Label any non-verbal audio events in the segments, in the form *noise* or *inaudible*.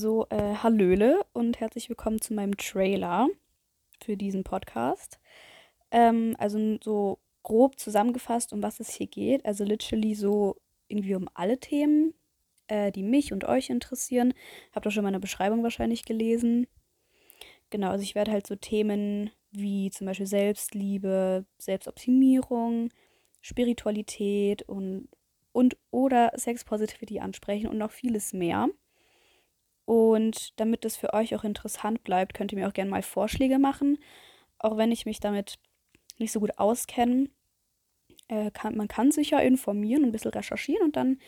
So, äh, Hallöle und herzlich willkommen zu meinem Trailer für diesen Podcast. Ähm, also so grob zusammengefasst, um was es hier geht. Also literally so irgendwie um alle Themen, äh, die mich und euch interessieren. Habt ihr schon meine Beschreibung wahrscheinlich gelesen. Genau, also ich werde halt so Themen wie zum Beispiel Selbstliebe, Selbstoptimierung, Spiritualität und, und oder Sex Positivity ansprechen und noch vieles mehr. Und damit es für euch auch interessant bleibt, könnt ihr mir auch gerne mal Vorschläge machen. Auch wenn ich mich damit nicht so gut auskenne. Äh, kann, man kann sich ja informieren und ein bisschen recherchieren und dann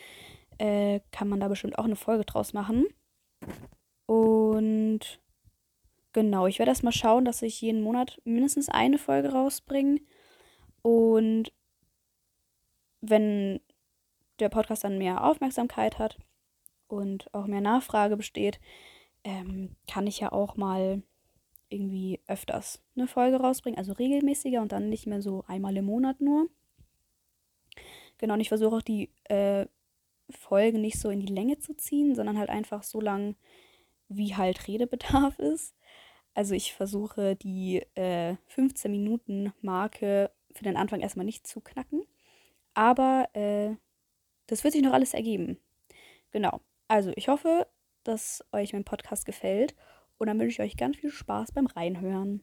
äh, kann man da bestimmt auch eine Folge draus machen. Und genau, ich werde erstmal schauen, dass ich jeden Monat mindestens eine Folge rausbringe. Und wenn der Podcast dann mehr Aufmerksamkeit hat, und auch mehr Nachfrage besteht, ähm, kann ich ja auch mal irgendwie öfters eine Folge rausbringen, also regelmäßiger und dann nicht mehr so einmal im Monat nur. Genau, und ich versuche auch die äh, Folgen nicht so in die Länge zu ziehen, sondern halt einfach so lang, wie halt Redebedarf *laughs* ist. Also ich versuche die äh, 15 Minuten Marke für den Anfang erstmal nicht zu knacken. Aber äh, das wird sich noch alles ergeben. Genau. Also, ich hoffe, dass euch mein Podcast gefällt und dann wünsche ich euch ganz viel Spaß beim Reinhören.